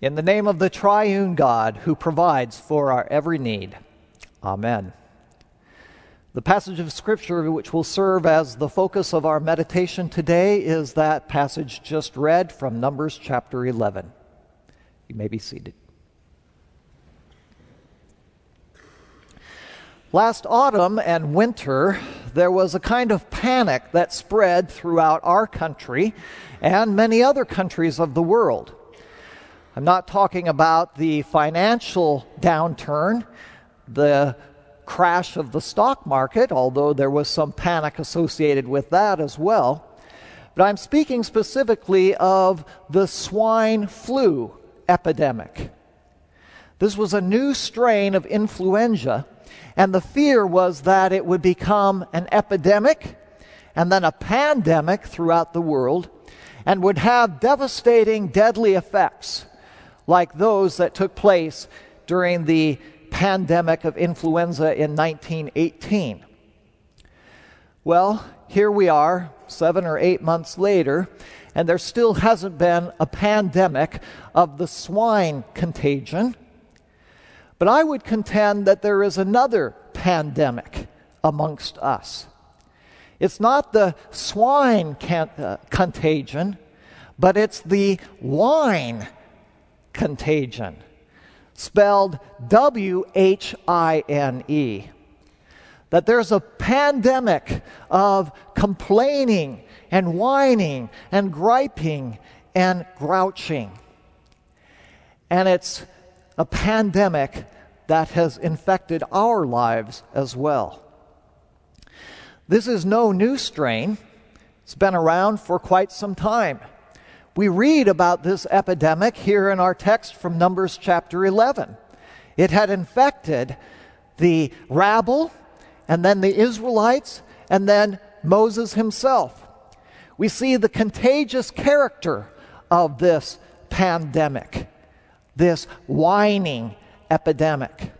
In the name of the triune God who provides for our every need. Amen. The passage of Scripture which will serve as the focus of our meditation today is that passage just read from Numbers chapter 11. You may be seated. Last autumn and winter, there was a kind of panic that spread throughout our country and many other countries of the world. I'm not talking about the financial downturn, the crash of the stock market, although there was some panic associated with that as well. But I'm speaking specifically of the swine flu epidemic. This was a new strain of influenza and the fear was that it would become an epidemic and then a pandemic throughout the world and would have devastating, deadly effects like those that took place during the pandemic of influenza in 1918. Well, here we are, seven or eight months later, and there still hasn't been a pandemic of the swine contagion. But I would contend that there is another pandemic amongst us. It's not the swine can, uh, contagion, but it's the whine contagion, spelled W H I N E. That there's a pandemic of complaining and whining and griping and grouching. And it's a pandemic that has infected our lives as well. This is no new strain. It's been around for quite some time. We read about this epidemic here in our text from Numbers chapter 11. It had infected the rabble, and then the Israelites, and then Moses himself. We see the contagious character of this pandemic this whining epidemic.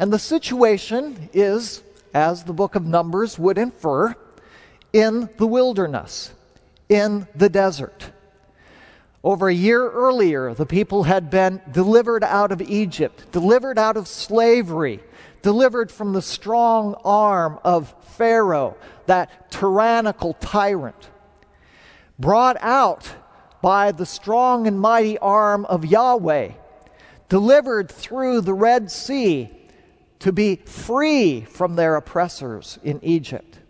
And the situation is, as the book of Numbers would infer, in the wilderness, in the desert. Over a year earlier, the people had been delivered out of Egypt, delivered out of slavery, delivered from the strong arm of Pharaoh, that tyrannical tyrant, brought out by the strong and mighty arm of Yahweh, delivered through the Red Sea to be free from their oppressors in Egypt,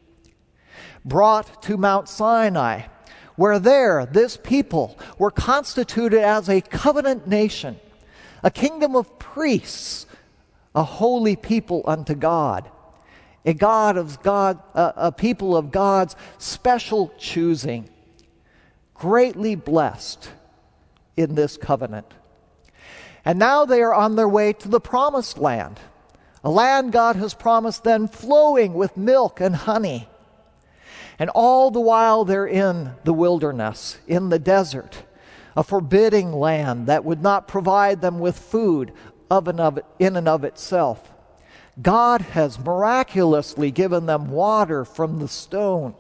brought to Mount Sinai, where there this people were constituted as a covenant nation, a kingdom of priests, a holy people unto God, a God of God, a, a people of God's special choosing greatly blessed in this covenant. And now they are on their way to the promised land, a land God has promised them flowing with milk and honey. And all the while they're in the wilderness, in the desert, a forbidding land that would not provide them with food of and of, in and of itself. God has miraculously given them water from the stone,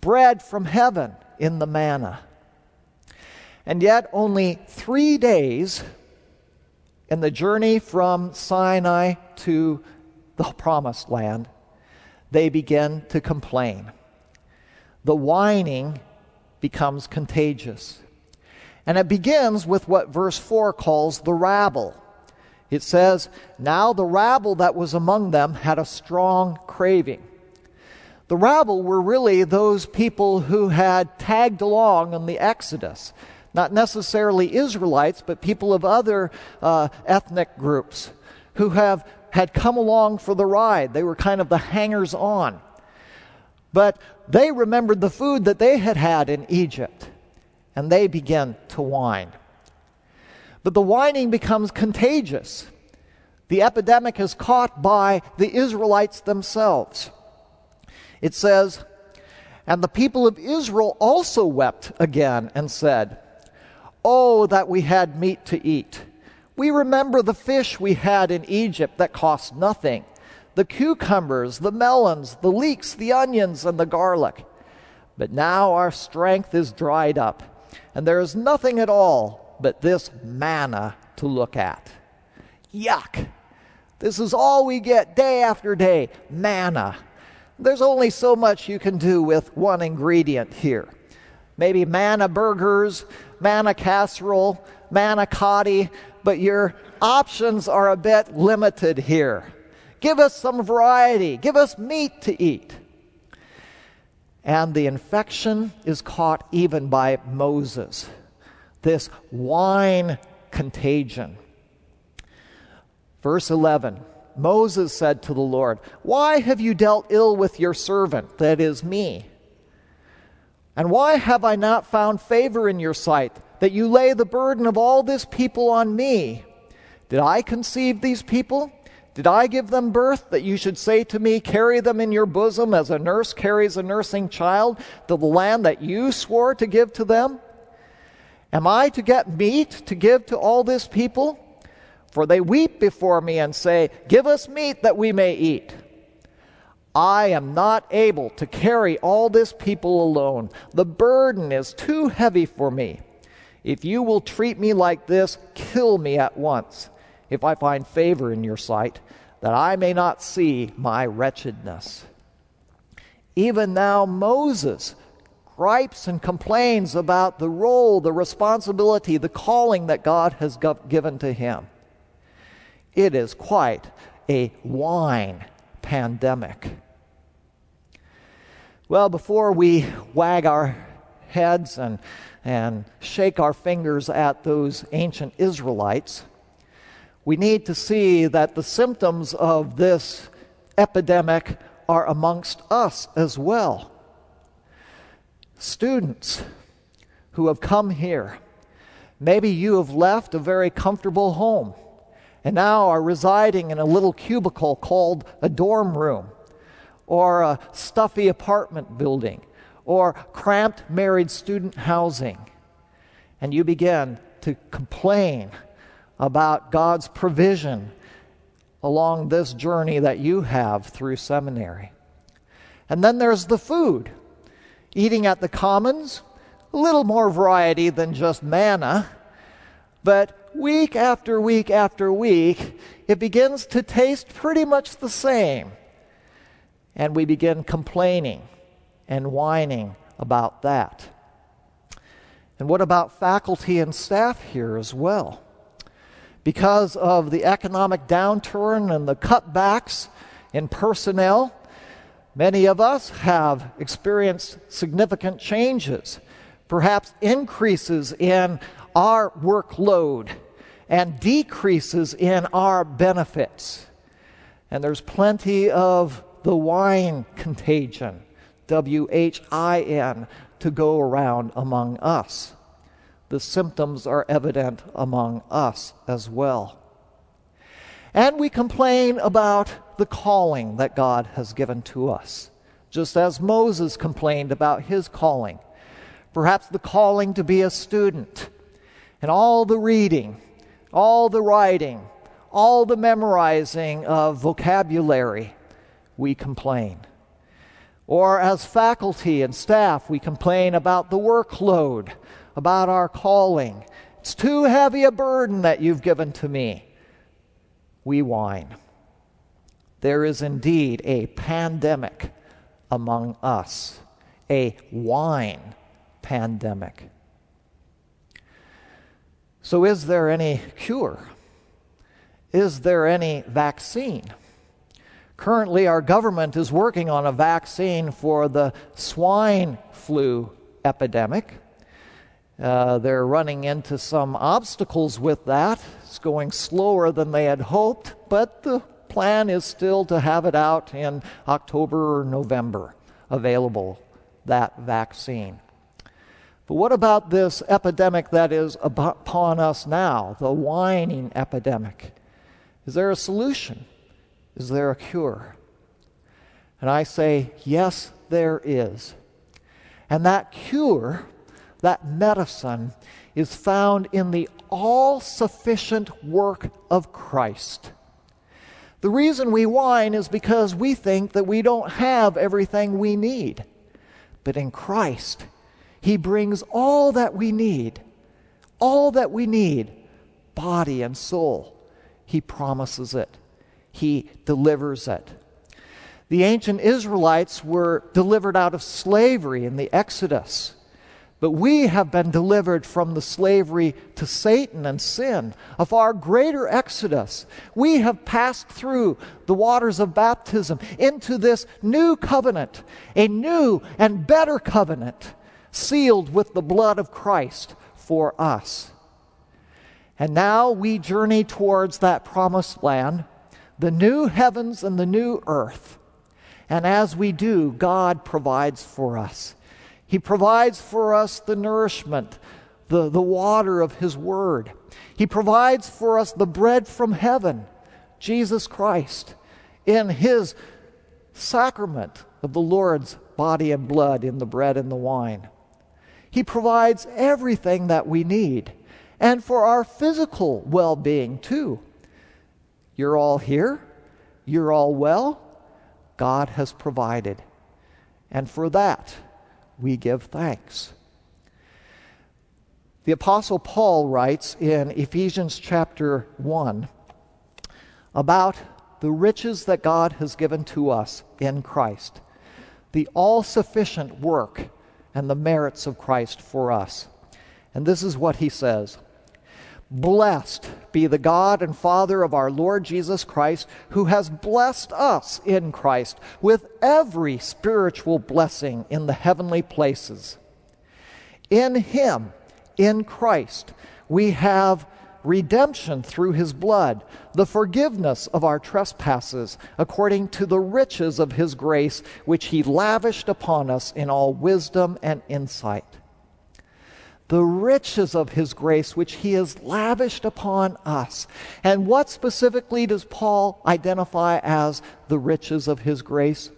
bread from heaven, in the manna. And yet, only three days in the journey from Sinai to the promised land, they begin to complain. The whining becomes contagious. And it begins with what verse 4 calls the rabble. It says, Now the rabble that was among them had a strong craving. The rabble were really those people who had tagged along in the Exodus. Not necessarily Israelites, but people of other uh, ethnic groups who have had come along for the ride. They were kind of the hangers on. But they remembered the food that they had had in Egypt, and they began to whine. But the whining becomes contagious. The epidemic is caught by the Israelites themselves. It says, And the people of Israel also wept again and said, Oh, that we had meat to eat. We remember the fish we had in Egypt that cost nothing the cucumbers, the melons, the leeks, the onions, and the garlic. But now our strength is dried up, and there is nothing at all but this manna to look at. Yuck! This is all we get day after day manna. There's only so much you can do with one ingredient here. Maybe manna burgers, manna casserole, manicotti, but your options are a bit limited here. Give us some variety, give us meat to eat. And the infection is caught even by Moses. This whine contagion. Verse 11 Moses said to the Lord, Why have you dealt ill with your servant, that is me? And why have I not found favor in your sight, that you lay the burden of all this people on me? Did I conceive these people? Did I give them birth that you should say to me, Carry them in your bosom as a nurse carries a nursing child to the land that you swore to give to them? Am I to get meat to give to all this people? For they weep before me and say, Give us meat that we may eat. I am not able to carry all this people alone. The burden is too heavy for me. If you will treat me like this, kill me at once, if I find favor in your sight, that I may not see my wretchedness. Even now, Moses gripes and complains about the role, the responsibility, the calling that God has given to him. It is quite a whine pandemic. Well, before we wag our heads and, and shake our fingers at those ancient Israelites, we need to see that the symptoms of this epidemic are amongst us as well. Students who have come here, maybe you have left a very comfortable home and now are residing in a little cubicle called a dorm room or a stuffy apartment building or cramped married student housing. And you begin to complain about God's provision along this journey that you have through seminary. And then there's the food. Eating at the commons, a little more variety than just manna, but week after week after week, it begins to taste pretty much the same and we begin complaining and whining about that. And what about faculty and staff here as well? Because of the economic downturn and the cutbacks in personnel, many of us have experienced significant changes, perhaps increases in our workload and decreases in our benefits. And there's plenty of the whine contagion, W H I N, to go around among us. The symptoms are evident among us as well. And we complain about the calling that God has given to us, just as Moses complained about his calling. Perhaps the calling to be a student, and all the reading, all the writing, all the memorizing of vocabulary we complain. Or as faculty and staff, we complain about the workload, about our calling. It's too heavy a burden that you've given to me. We whine. There is indeed a pandemic among us, a whine pandemic. So, is there any cure? Is there any vaccine? Currently, our government is working on a vaccine for the swine flu epidemic. Uh, they're running into some obstacles with that. It's going slower than they had hoped, but the plan is still to have it out in October or November available, that vaccine. But what about this epidemic that is upon us now, the whining epidemic? Is there a solution? Is there a cure? And I say, Yes, there is. And that cure, that medicine, is found in the all sufficient work of Christ. The reason we whine is because we think that we don't have everything we need. But in Christ, He brings all that we need, All that we need, body and soul, He promises it. He delivers it. The ancient Israelites were delivered out of slavery in the Exodus. But we have been delivered from the slavery to Satan and sin, a far greater exodus. We have passed through the waters of baptism into this new covenant, a new and better covenant, sealed with the blood of Christ for us. And now we journey towards that promised land, the new heavens and the new earth. And as we do, God provides for us. He provides for us the nourishment, the, the water of His Word. He provides for us the bread from heaven, Jesus Christ, in His sacrament of the Lord's body and blood in the bread and the wine. He provides everything that we need, and for our physical well being, too. You're all here, you're all well. God has provided. And for that, we give thanks. The Apostle Paul writes in Ephesians chapter 1 about the riches that God has given to us in Christ, the all sufficient work and the merits of Christ for us. And this is what he says Blessed be the God and Father of our Lord Jesus Christ, who has blessed us in Christ with every spiritual blessing in the heavenly places. In Him, in Christ, we have redemption through His blood, the forgiveness of our trespasses, according to the riches of His grace, which He lavished upon us in all wisdom and insight the riches of his grace which he has lavished upon us. And what specifically does Paul identify as the riches of his grace?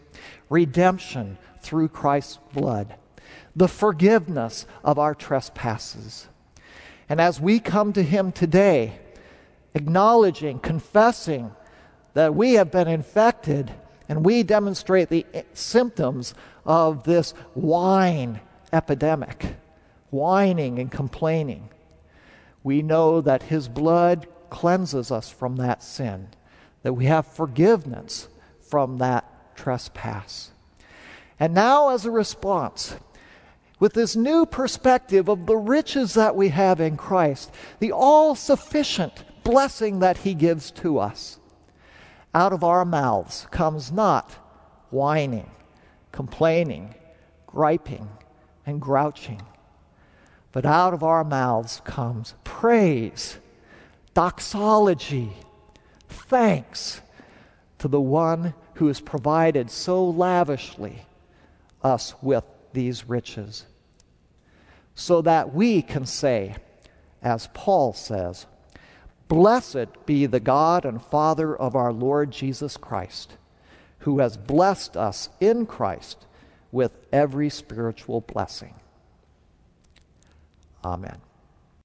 Redemption through Christ's blood, the forgiveness of our trespasses. And as we come to him today, acknowledging, confessing that we have been infected and we demonstrate the symptoms of this whine epidemic whining and complaining, we know that His blood cleanses us from that sin, that we have forgiveness from that trespass. And now, as a response, with this new perspective of the riches that we have in Christ, the all sufficient blessing that He gives to us, out of our mouths comes not whining, complaining, griping, and grouching but out of our mouths comes praise, doxology, thanks to the one who has provided so lavishly us with these riches. So that we can say, as Paul says, Blessed be the God and Father of our Lord Jesus Christ, who has blessed us in Christ with every spiritual blessing. Amen.